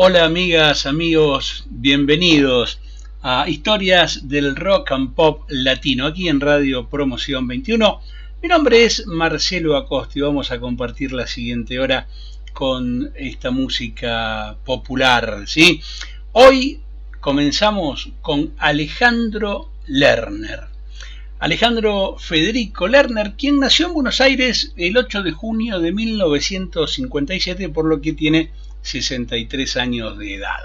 Hola amigas, amigos, bienvenidos a Historias del Rock and Pop Latino, aquí en Radio Promoción 21. Mi nombre es Marcelo Acosta y vamos a compartir la siguiente hora con esta música popular. ¿sí? Hoy comenzamos con Alejandro Lerner. Alejandro Federico Lerner, quien nació en Buenos Aires el 8 de junio de 1957, por lo que tiene 63 años de edad.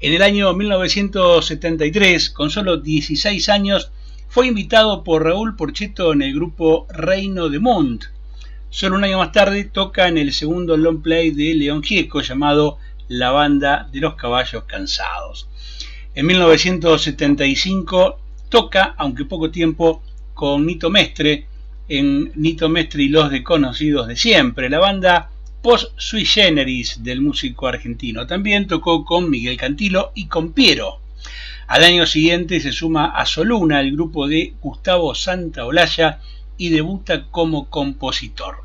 En el año 1973, con solo 16 años, fue invitado por Raúl Porcheto en el grupo Reino de Mont. Solo un año más tarde toca en el segundo long play de León Gieco llamado La Banda de los Caballos Cansados. En 1975 toca, aunque poco tiempo, con Nito Mestre en Nito Mestre y los desconocidos de siempre. La banda post sui generis del músico argentino. También tocó con Miguel Cantilo y con Piero. Al año siguiente se suma a Soluna, el grupo de Gustavo Santaolalla, y debuta como compositor.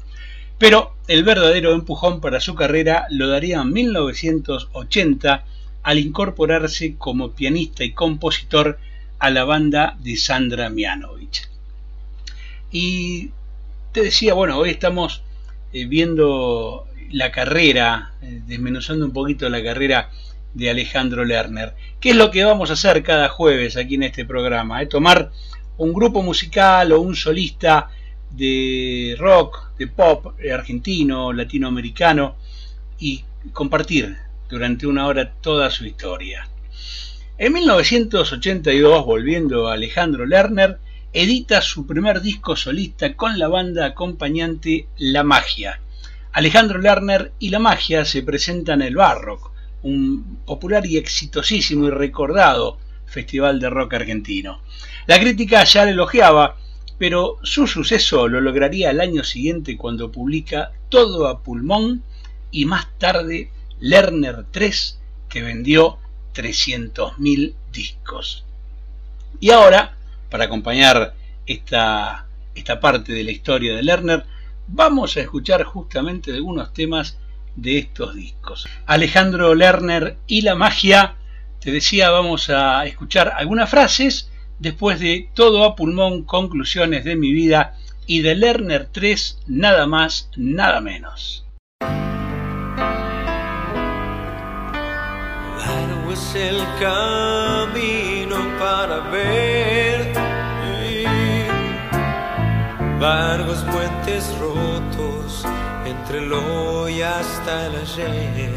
Pero el verdadero empujón para su carrera lo daría en 1980 al incorporarse como pianista y compositor a la banda de Sandra Mianovich. Y te decía, bueno, hoy estamos eh, viendo la carrera, eh, desmenuzando un poquito la carrera de Alejandro Lerner. ¿Qué es lo que vamos a hacer cada jueves aquí en este programa? Eh, tomar un grupo musical o un solista de rock, de pop argentino, latinoamericano y compartir durante una hora toda su historia. En 1982, volviendo a Alejandro Lerner, edita su primer disco solista con la banda acompañante La Magia. Alejandro Lerner y La Magia se presentan en el Barrock, un popular y exitosísimo y recordado festival de rock argentino. La crítica ya le elogiaba, pero su suceso lo lograría el año siguiente cuando publica Todo a pulmón y más tarde Lerner 3, que vendió 300.000 discos. Y ahora para acompañar esta, esta parte de la historia de Lerner, vamos a escuchar justamente algunos temas de estos discos. Alejandro Lerner y la magia, te decía, vamos a escuchar algunas frases después de todo a pulmón, conclusiones de mi vida y de Lerner 3, nada más, nada menos. es el camino para ver largos puentes rotos entre el hoy hasta el ayer,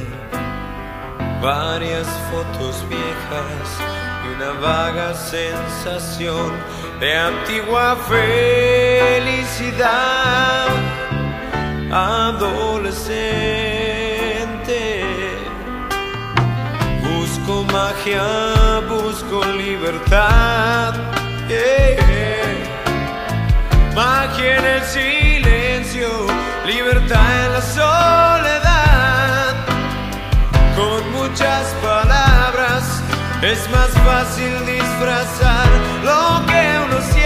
varias fotos viejas y una vaga sensación de antigua felicidad. Adolescente. Busco magia, busco libertad magia en el silencio, libertad en la soledad. Con muchas palabras es más fácil disfrazar lo que uno siente.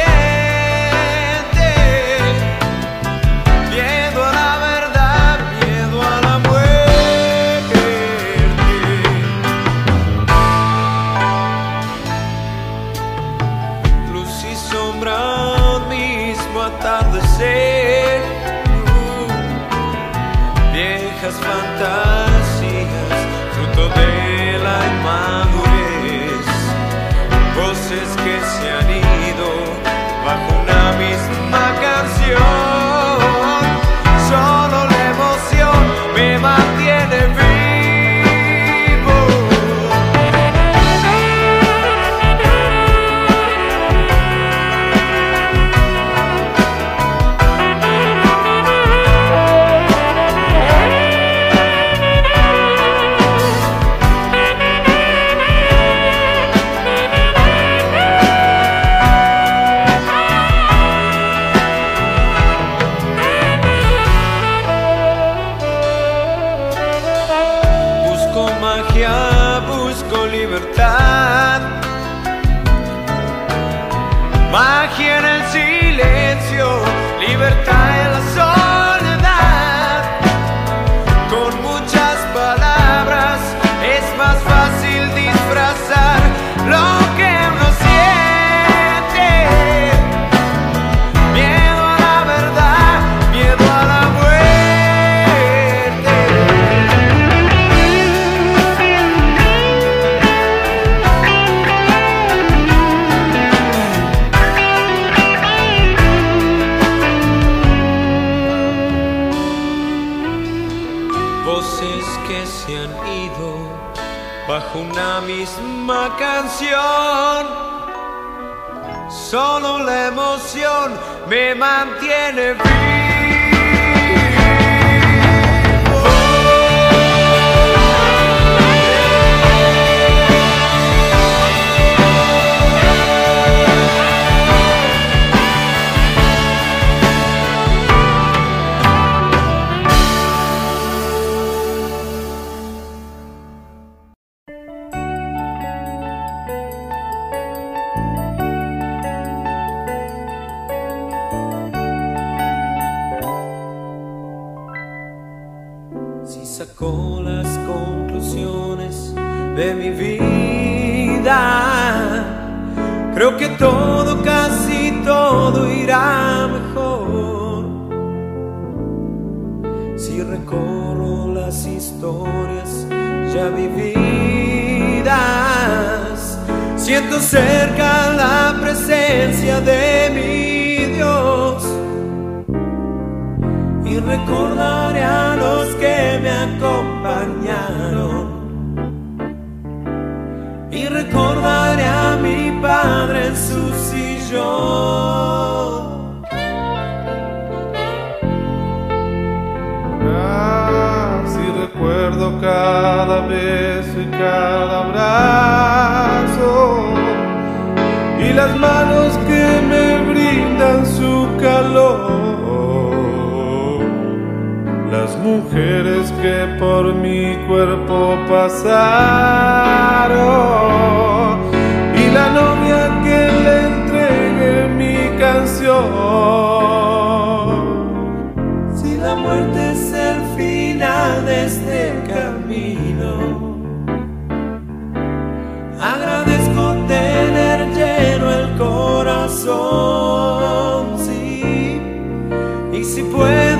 Cada beso y cada abrazo. Y las manos que me brindan su calor, las mujeres que por mi cuerpo pasaron. Y la novia que le entregué mi canción. Corazón, sí, y si puedo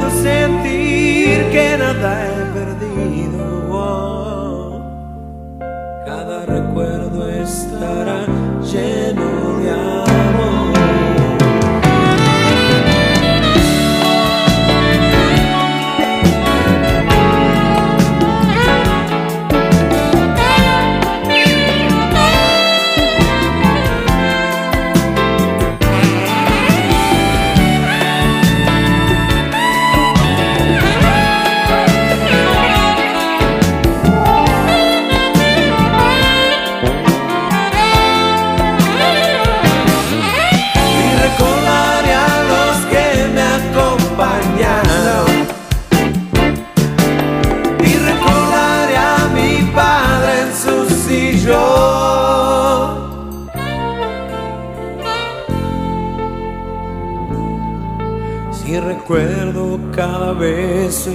recuerdo cada beso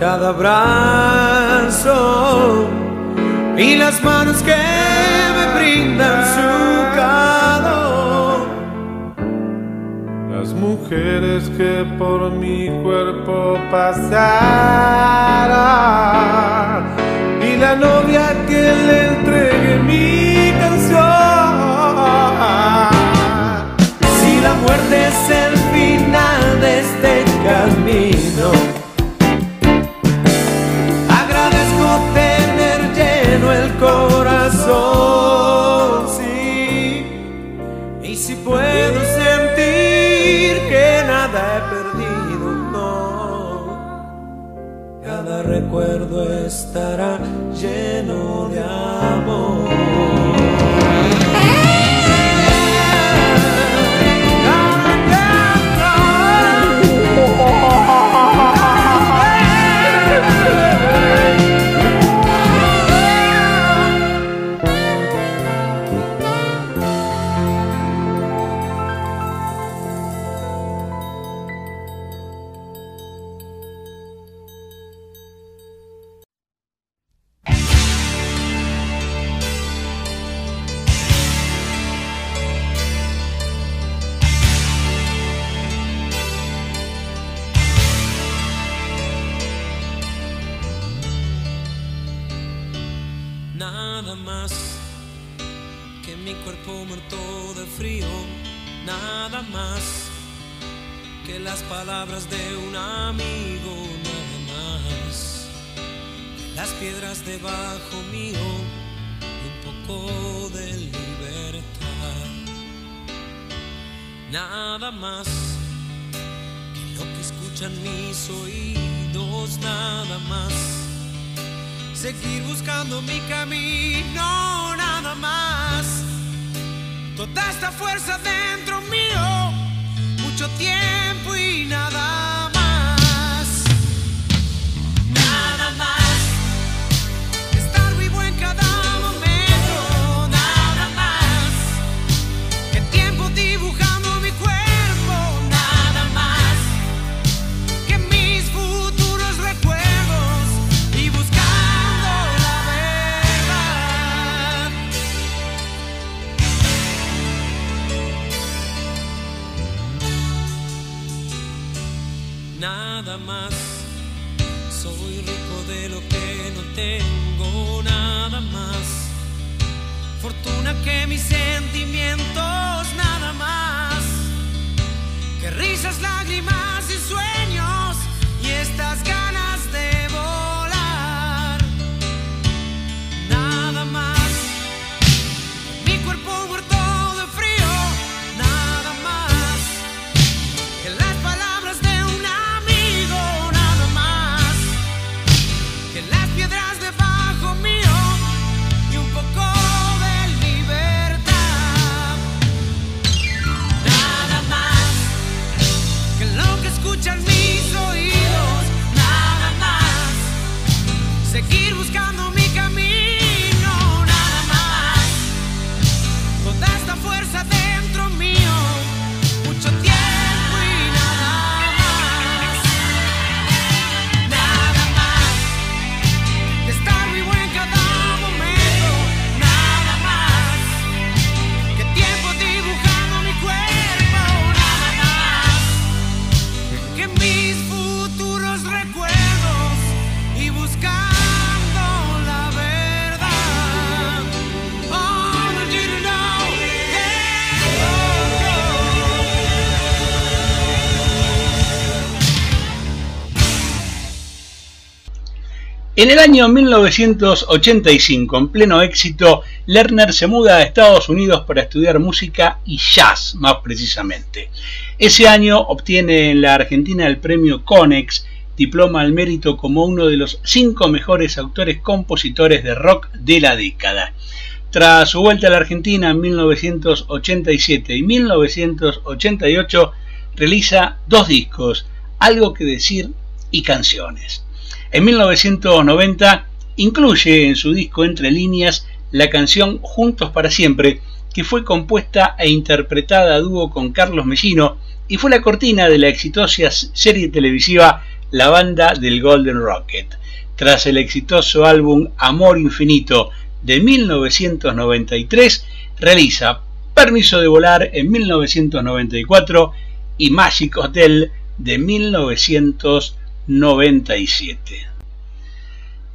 cada abrazo. Y las manos que me brindan su calor. Las mujeres que por mi cuerpo pasaron. Y la novia que le entregué mi canción. Si la muerte es el de este camino, agradezco tener lleno el corazón, sí, y si puedo sentir que nada he perdido, no, cada recuerdo estará lleno de amor. Nada más que mi cuerpo muerto de frío, nada más que las palabras de un amigo, nada más las piedras debajo mío y un poco de libertad. Nada más que lo que escuchan mis oídos, nada más. Seguir buscando mi camino, nada más. Toda esta fuerza dentro mío, mucho tiempo y nada que mis sentimientos nada más, que risas, lágrimas y sueños En el año 1985, en pleno éxito, Lerner se muda a Estados Unidos para estudiar música y jazz, más precisamente. Ese año obtiene en la Argentina el premio Conex, diploma al mérito como uno de los cinco mejores autores-compositores de rock de la década. Tras su vuelta a la Argentina en 1987 y 1988, realiza dos discos, Algo que decir y canciones. En 1990 incluye en su disco Entre líneas la canción Juntos para siempre, que fue compuesta e interpretada a dúo con Carlos Mellino y fue la cortina de la exitosa serie televisiva La banda del Golden Rocket. Tras el exitoso álbum Amor Infinito de 1993, realiza Permiso de volar en 1994 y Magic Hotel de 1997. 97.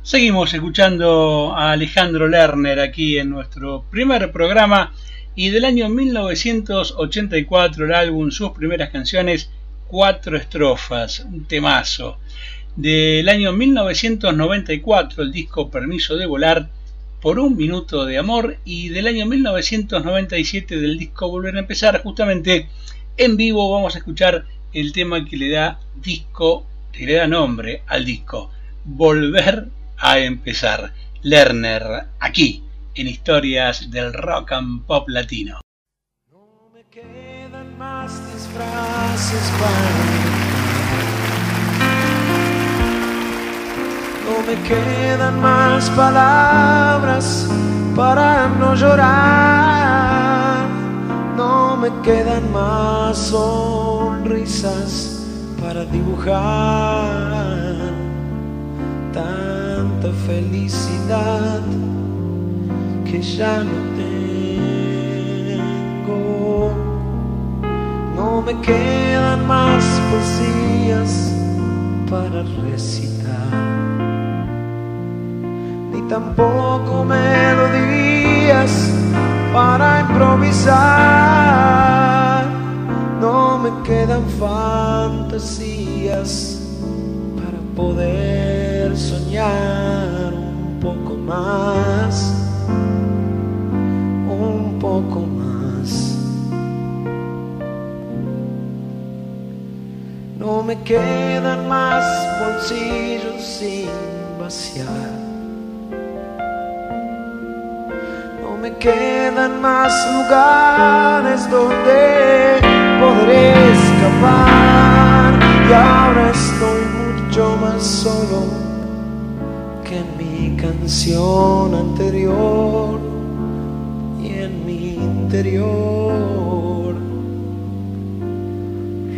Seguimos escuchando a Alejandro Lerner aquí en nuestro primer programa y del año 1984 el álbum, sus primeras canciones, cuatro estrofas, un temazo. Del año 1994 el disco Permiso de Volar por un minuto de amor y del año 1997 del disco Volver a empezar justamente en vivo vamos a escuchar el tema que le da disco le da nombre al disco, Volver a empezar. Lerner, aquí, en Historias del Rock and Pop Latino. No me quedan más disfraces para No me quedan más palabras para no llorar. No me quedan más sonrisas para dibujar tanta felicidad que ya no tengo. No me quedan más poesías para recitar, ni tampoco melodías para improvisar me quedan fantasías para poder soñar más, un poco más. No me quedan más bolsillos sin vaciar. No me quedan más lugares donde podré escapar. Y ahora estoy mucho más solo que en mi canción anterior y en mi interior.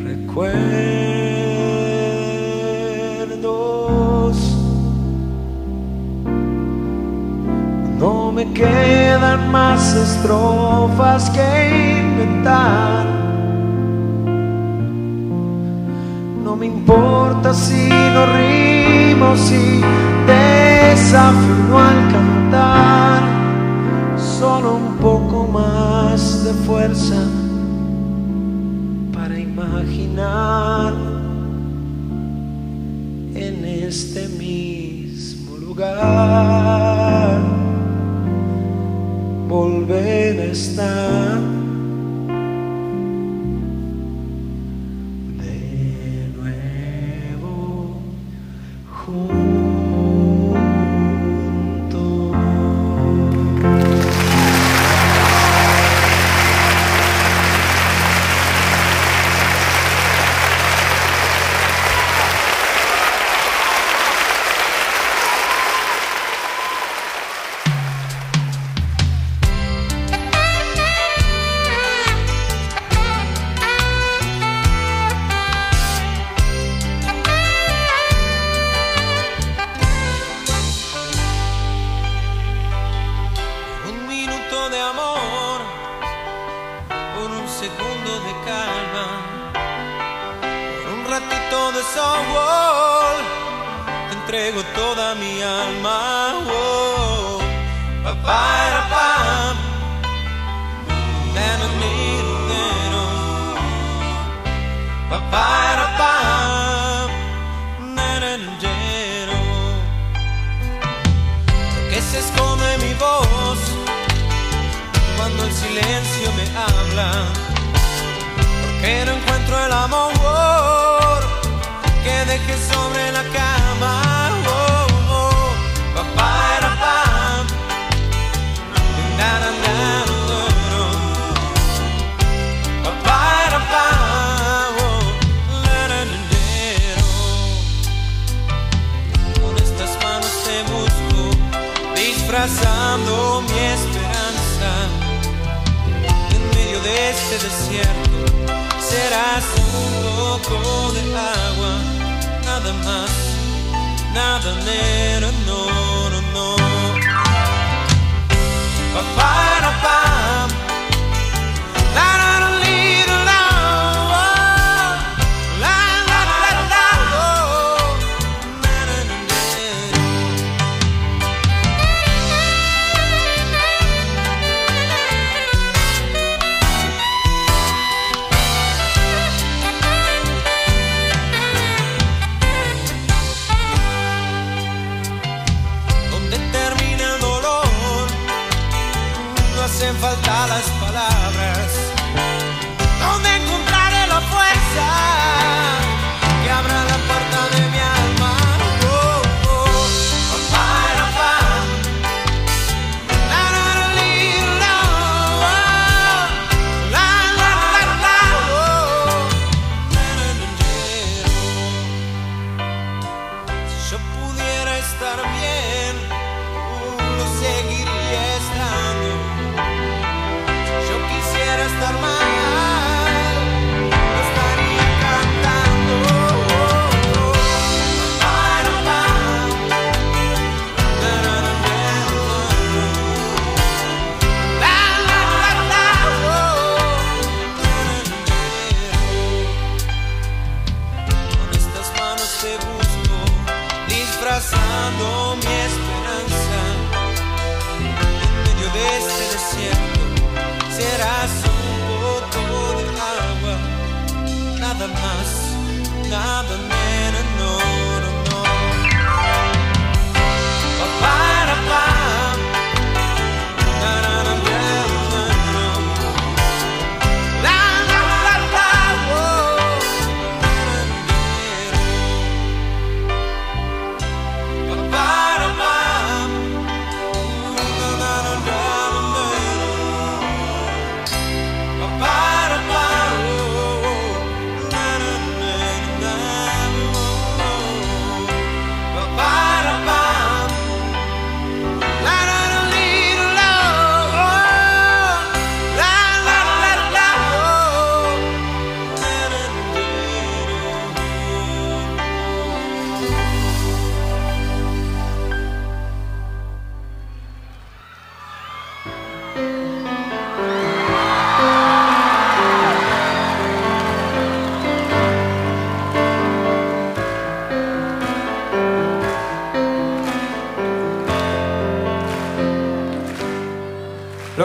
Recuerdos. No me quedan más estrofas que inventar. Me importa si no rimo, si desafino al cantar. Solo un poco más de fuerza para imaginar en este mismo lugar volver a estar este desierto serás un poco de agua, nada más, nada menos, no, no, no. Pa, para, pam.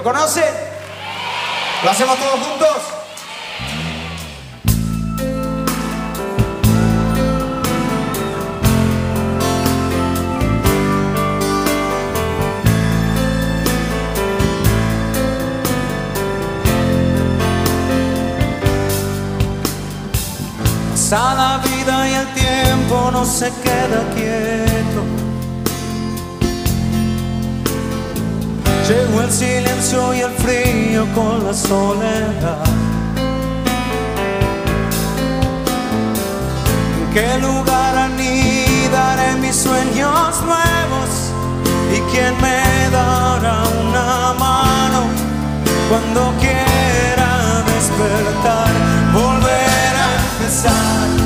Conocen? ¿Lo hacemos todos juntos? Pasa la vida y el tiempo no se queda quieto. Llegó el silencio y el frío con la soledad. ¿En qué lugar anidaré mis sueños nuevos? ¿Y quién me dará una mano cuando quiera despertar? Volver a empezar.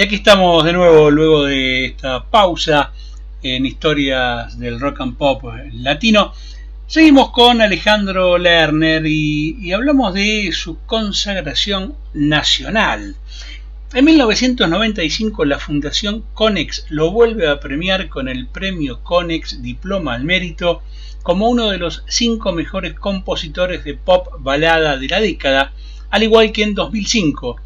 Y aquí estamos de nuevo luego de esta pausa en historias del rock and pop latino. Seguimos con Alejandro Lerner y, hablamos de su consagración nacional. En 1995 la Fundación Conex lo vuelve a premiar con el premio Conex Diploma al Mérito como uno de los cinco mejores compositores de pop balada de la década, al igual que en 2005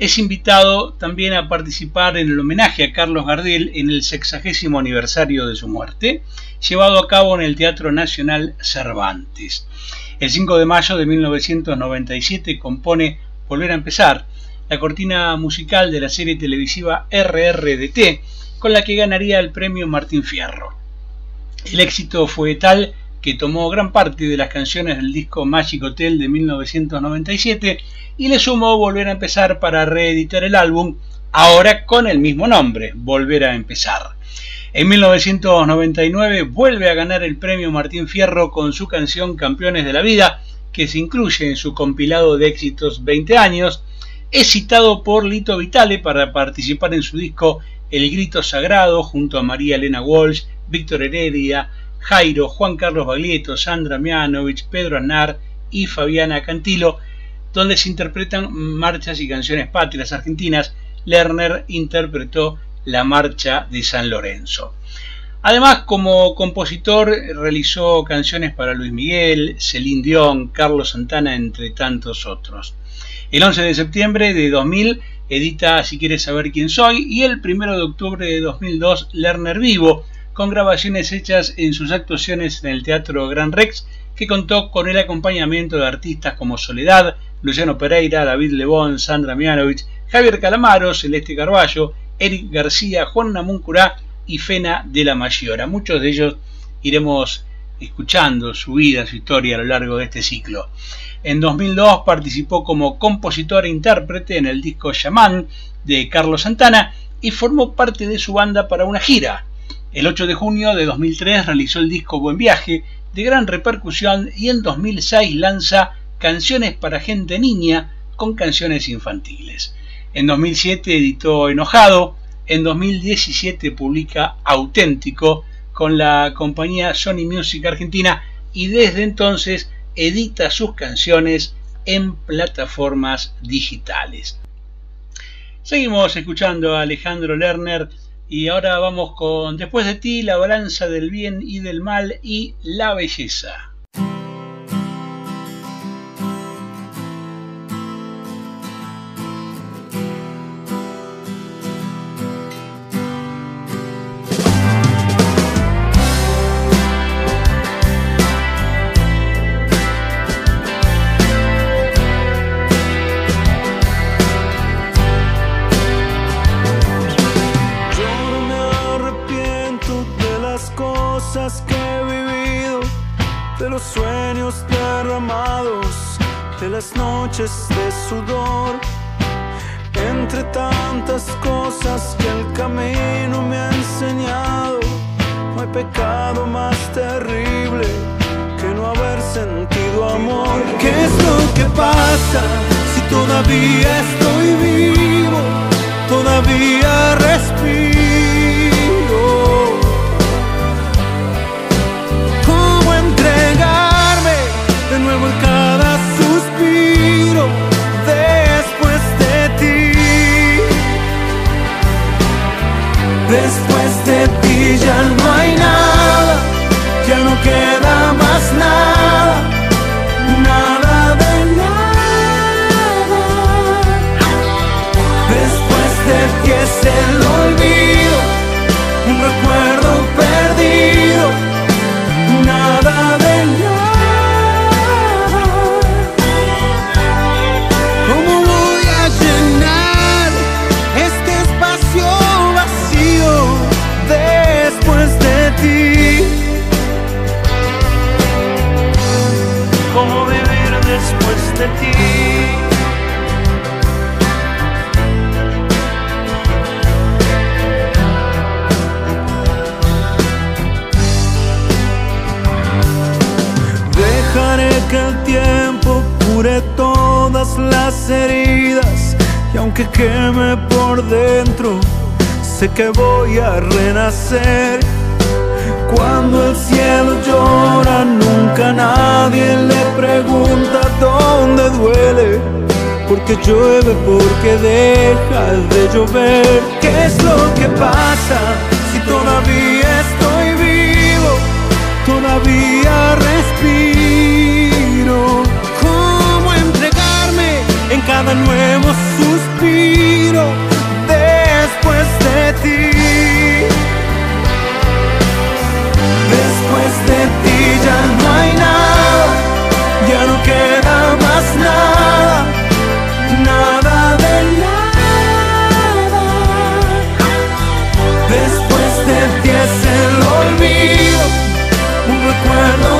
es invitado también a participar en el homenaje a Carlos Gardel en el sexagésimo aniversario de su muerte, llevado a cabo en el Teatro Nacional Cervantes. El 5 de mayo de 1997 compone Volver a empezar, la cortina musical de la serie televisiva RRDT, con la que ganaría el premio Martín Fierro. El éxito fue tal que tomó gran parte de las canciones del disco Magic Hotel de 1997 y le sumó Volver a empezar para reeditar el álbum, ahora con el mismo nombre, Volver a empezar. En 1999 vuelve a ganar el premio Martín Fierro con su canción Campeones de la Vida, que se incluye en su compilado de éxitos 20 años. Es citado por Lito Vitale para participar en su disco El Grito Sagrado junto a María Elena Walsh, Víctor Heredia, Jairo, Juan Carlos Baglietto, Sandra Mianovich, Pedro Aznar y Fabiana Cantilo, donde se interpretan marchas y canciones patrias argentinas. Lerner interpretó la Marcha de San Lorenzo. Además, como compositor, realizó canciones para Luis Miguel, Celine Dion, Carlos Santana, entre tantos otros. El 11 de septiembre de 2000 edita Si quieres saber quién soy y el 1 de octubre de 2002 Lerner Vivo, con grabaciones hechas en sus actuaciones en el Teatro Gran Rex, que contó con el acompañamiento de artistas como Soledad, Luciano Pereira, David Lebón, Sandra Mianovich, Javier Calamaro, Celeste Carballo, Eric García, Juan Namuncurá y Fena de la Mayora. Muchos de ellos iremos escuchando su vida, su historia a lo largo de este ciclo. En 2002 participó como compositor e intérprete en el disco Shaman de Carlos Santana y formó parte de su banda para una gira. El 8 de junio de 2003 realizó el disco Buen Viaje, de gran repercusión, y en 2006 lanza Canciones para Gente Niña con canciones infantiles. En 2007 editó Enojado. En 2017 publica Auténtico con la compañía Sony Music Argentina y desde entonces edita sus canciones en plataformas digitales. Seguimos escuchando a Alejandro Lerner y ahora vamos con Después de ti, la balanza del bien y del mal y la belleza. De sudor, entre tantas cosas que el camino me ha enseñado. No hay pecado más terrible que no haber sentido amor. ¿Qué es lo que pasa si todavía estoy vivo? Todavía respiro. Ya no hay nada, ya no queda más nada, nada Dejaré que el tiempo cure todas las heridas y aunque queme por dentro, sé que voy a renacer. Cuando el cielo llora, nunca nadie le pregunta dónde duele. Porque llueve, porque deja de llover. ¿Qué es lo que pasa si todavía estoy vivo? Todavía respiro. ¿Cómo entregarme en cada nuevo suspiro ti ya no hay nada, ya no queda más nada, nada de nada. Después de ti es el olvido, un recuerdo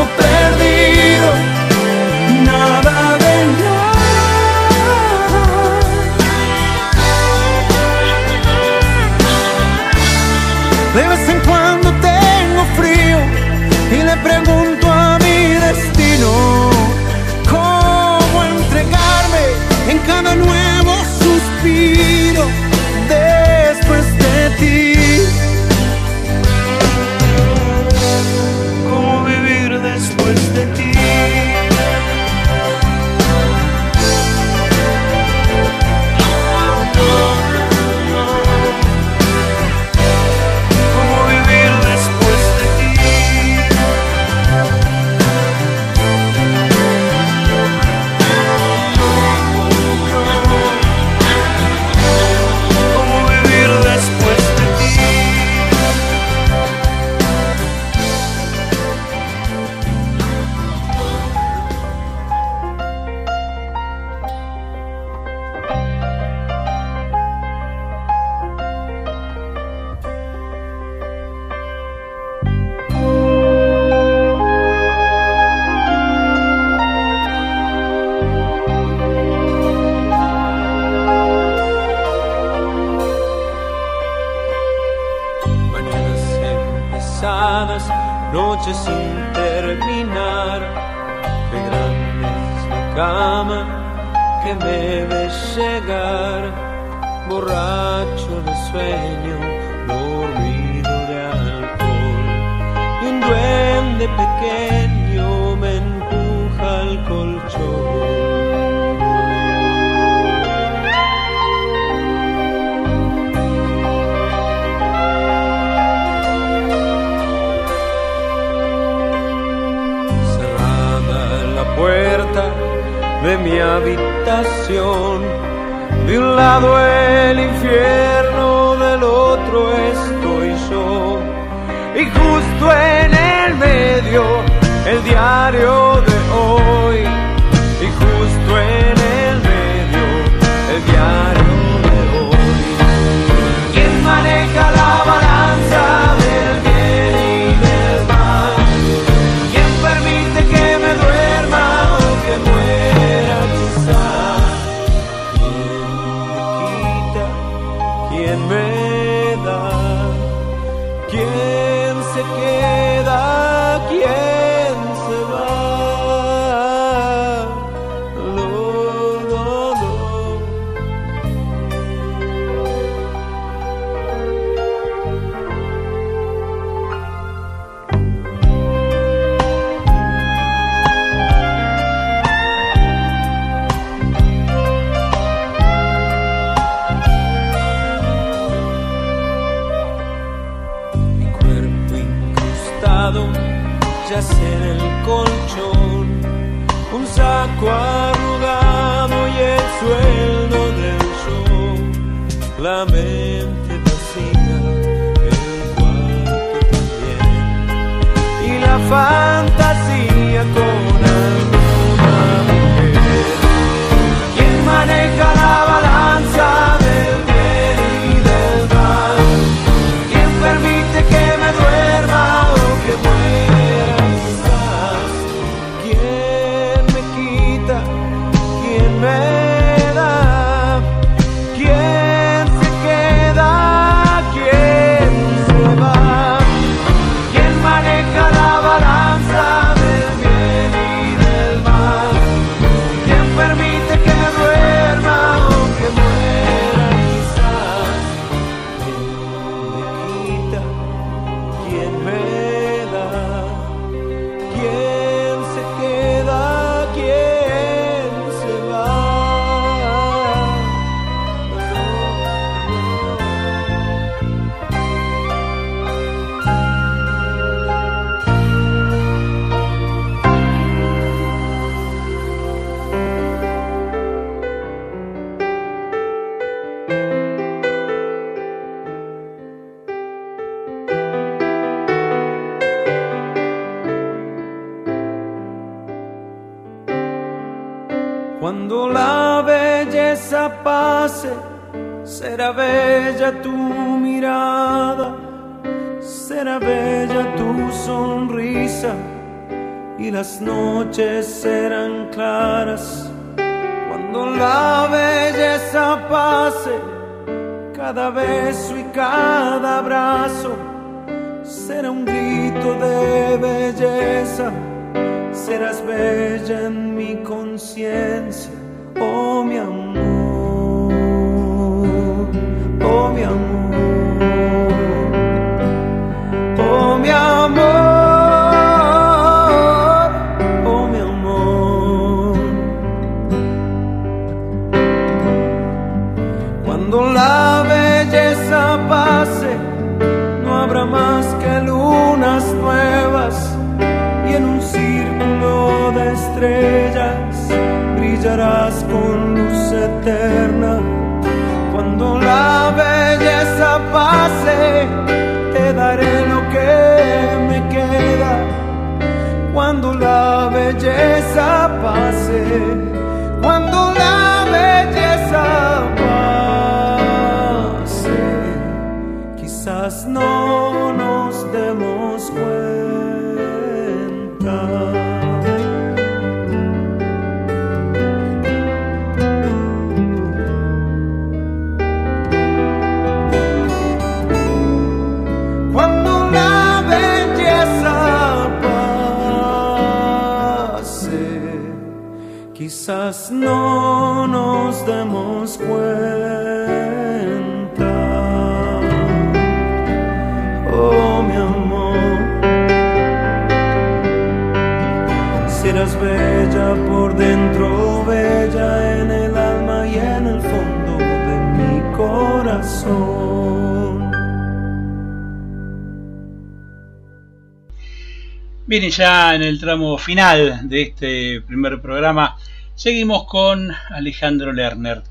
Bien, y ya en el tramo final de este primer programa, seguimos con Alejandro Lerner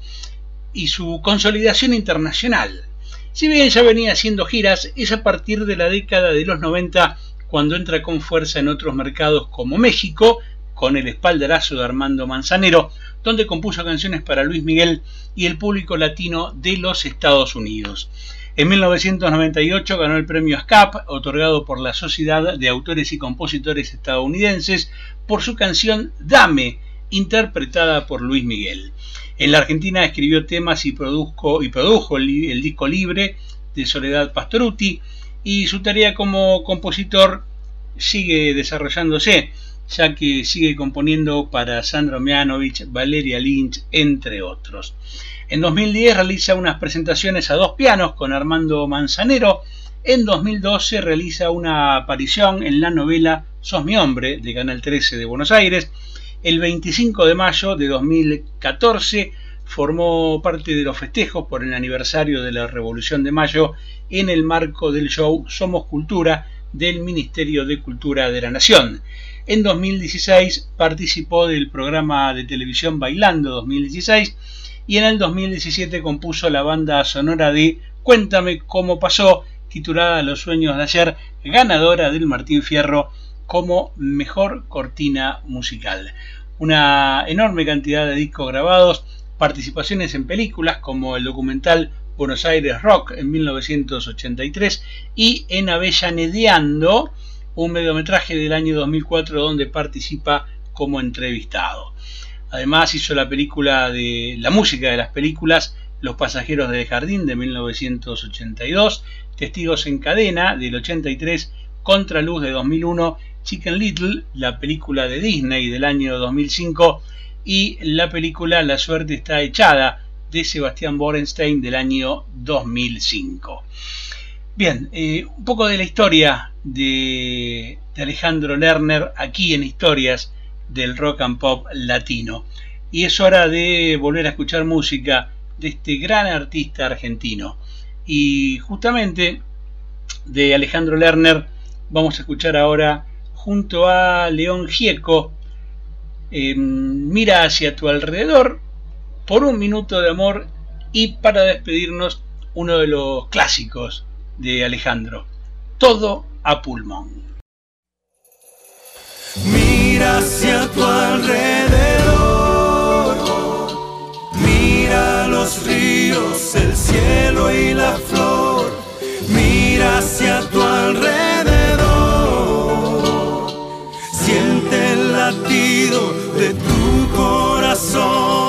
y su consolidación internacional. Si bien ya venía haciendo giras, es a partir de la década de los 90 cuando entra con fuerza en otros mercados como México, con el espaldarazo de Armando Manzanero, donde compuso canciones para Luis Miguel y el público latino de los Estados Unidos. En 1998 ganó el premio SCAP, otorgado por la Sociedad de Autores y Compositores Estadounidenses, por su canción Dame, interpretada por Luis Miguel. En la Argentina escribió temas y, produjo, y produjo el, el disco libre de Soledad Pastoruti y su tarea como compositor sigue desarrollándose, ya que sigue componiendo para Sandro Mianovich, Valeria Lynch, entre otros. En 2010 realiza unas presentaciones a dos pianos con Armando Manzanero. En 2012 realiza una aparición en la novela Sos mi hombre de Canal 13 de Buenos Aires. El 25 de mayo de 2014 formó parte de los festejos por el aniversario de la Revolución de Mayo en el marco del show Somos Cultura del Ministerio de Cultura de la Nación. En 2016 participó del programa de televisión Bailando 2016 y en el 2017 compuso la banda sonora de Cuéntame cómo pasó, titulada Los sueños de ayer, ganadora del Martín Fierro como mejor cortina musical. Una enorme cantidad de discos grabados, participaciones en películas como el documental Buenos Aires Rock en 1983 y en Avellanedeando, un mediometraje del año 2004 donde participa como entrevistado. Además hizo la película de la música de las películas Los pasajeros del jardín de 1982, Testigos en cadena del 83, Contraluz de 2001, Chicken Little, la película de Disney del año 2005 y la película La suerte está echada de Sebastián Borenstein del año 2005. Bien, eh, un poco de la historia de, de Alejandro Lerner aquí en Historias del rock and pop latino. Y es hora de volver a escuchar música de este gran artista argentino. Y justamente de Alejandro Lerner vamos a escuchar ahora junto a León Gieco, eh, Mira hacia tu alrededor, por un minuto de amor y para despedirnos uno de los clásicos de Alejandro, Todo a pulmón. Mira hacia tu alrededor, mira los ríos, el cielo y la flor, mira hacia tu alrededor, siente el latido de tu corazón.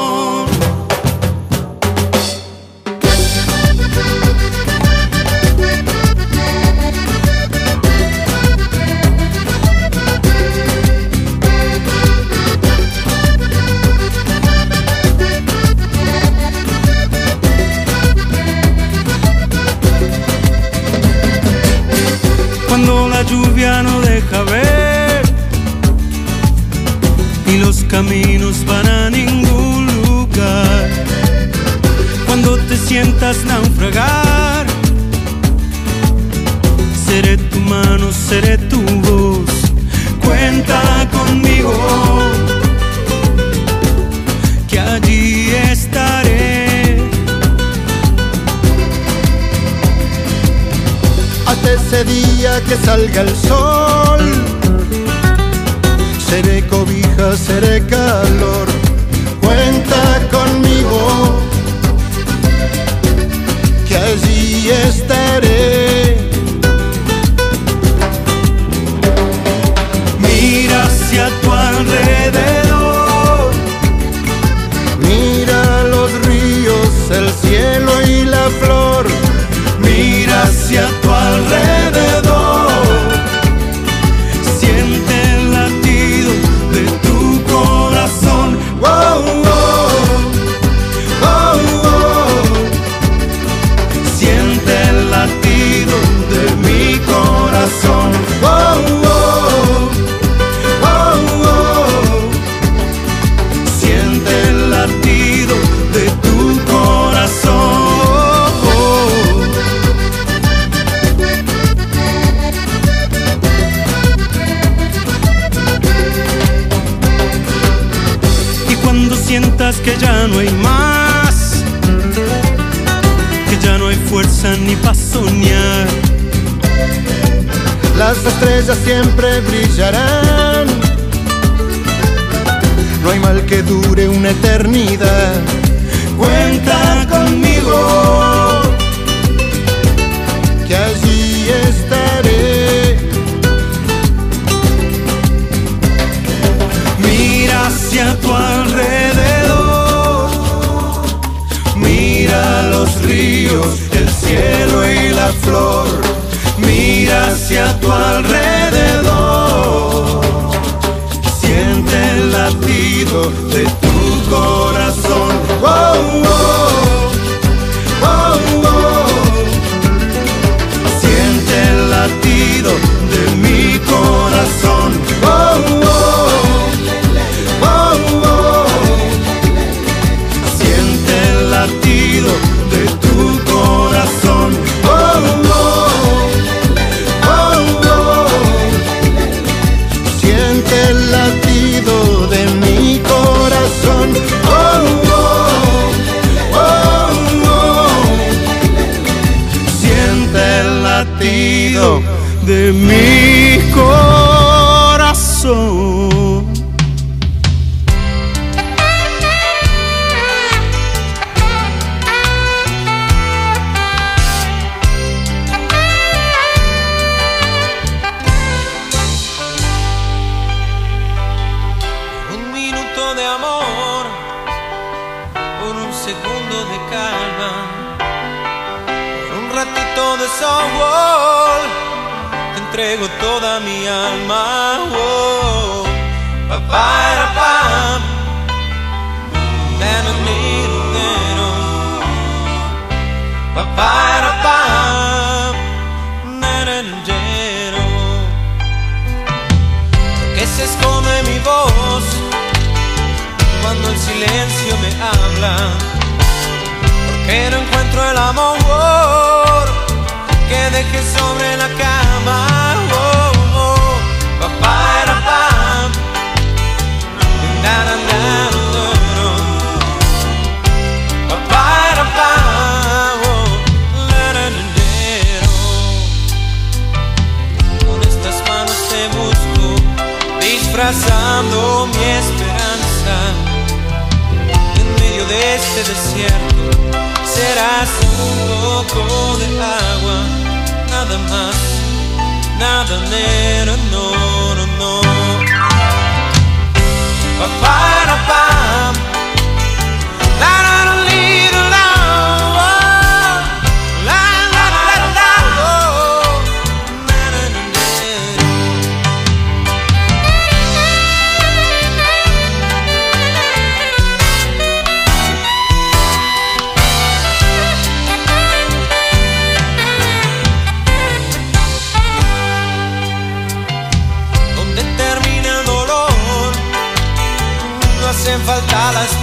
Lluvia no deja ver y los caminos van a ningún lugar. Cuando te sientas naufragar, seré tu mano, seré tu voz. El sol. Que se esconde mi voz cuando el silencio me habla, porque no encuentro el amor que dejé sobre la cama. mi esperanza. En medio de este desierto serás un poco de agua, nada más, nada menos, no, no, no. Pa, pa, pa, la, dollars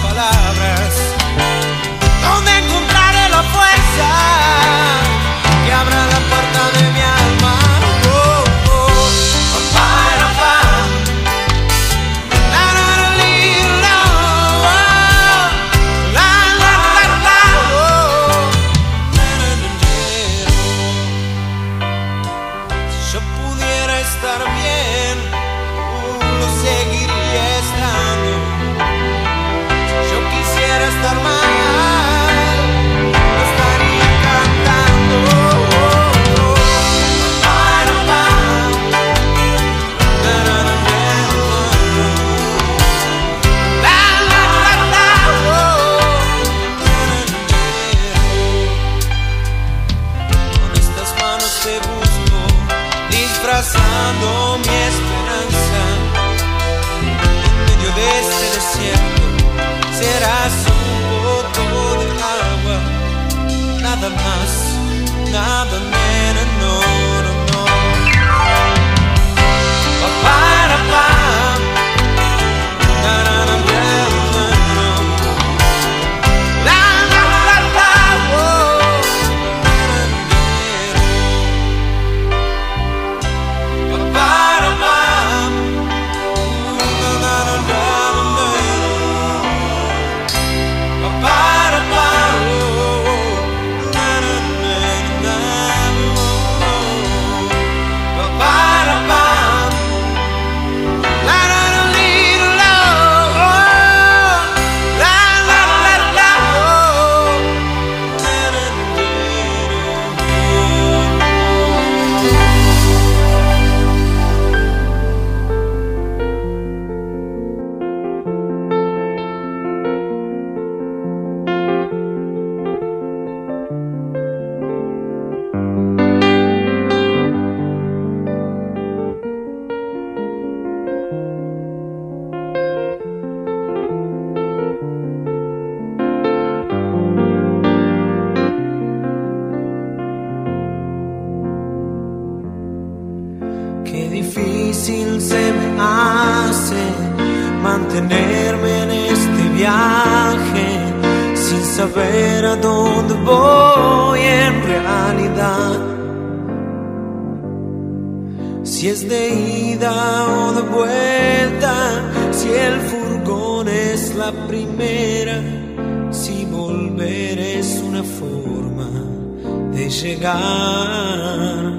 llegar.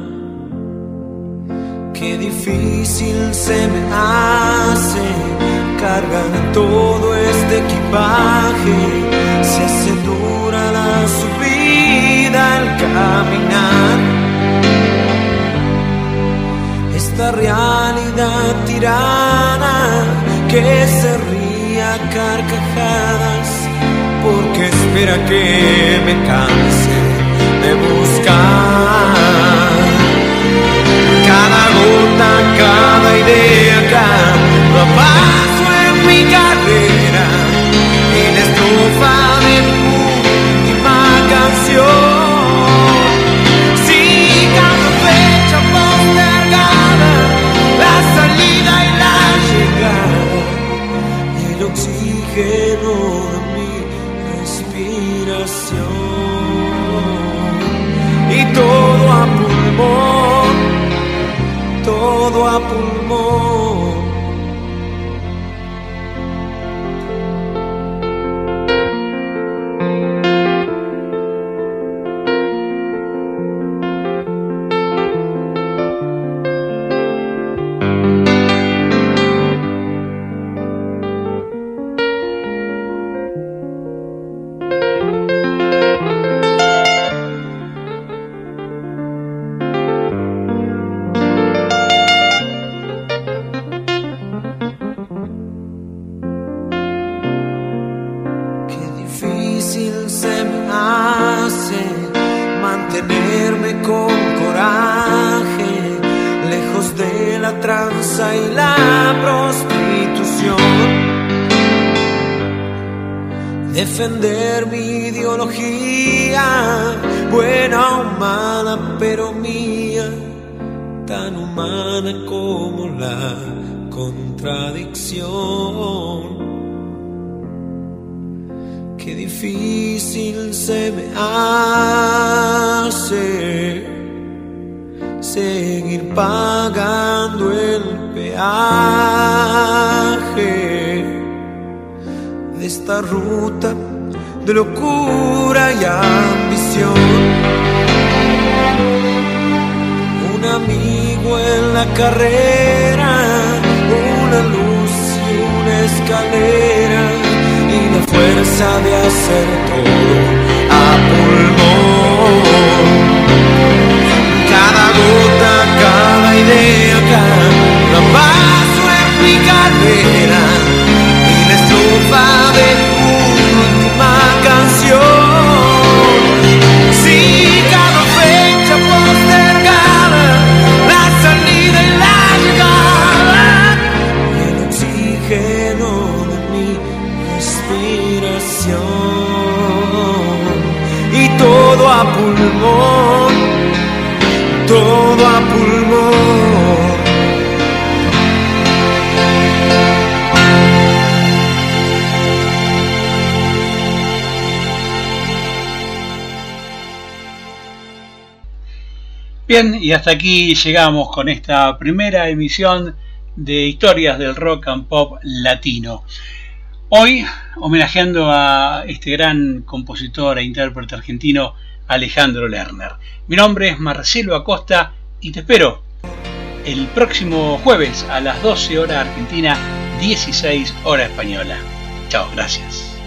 Qué difícil se me hace cargar todo este equipaje. Se hace dura la subida al caminar. Esta realidad tirana que se ría a carcajadas porque espera que me canse carrera, una luz y una escalera y la fuerza de hacer todo a pulmón. Cada gota, cada idea, cada paso en Bien, y hasta aquí llegamos con esta primera emisión de Historias del Rock and Pop Latino. Hoy homenajeando a este gran compositor e intérprete argentino Alejandro Lerner. Mi nombre es Marcelo Acosta y te espero el próximo jueves a las 12 horas argentina, 16 horas española. Chao, gracias.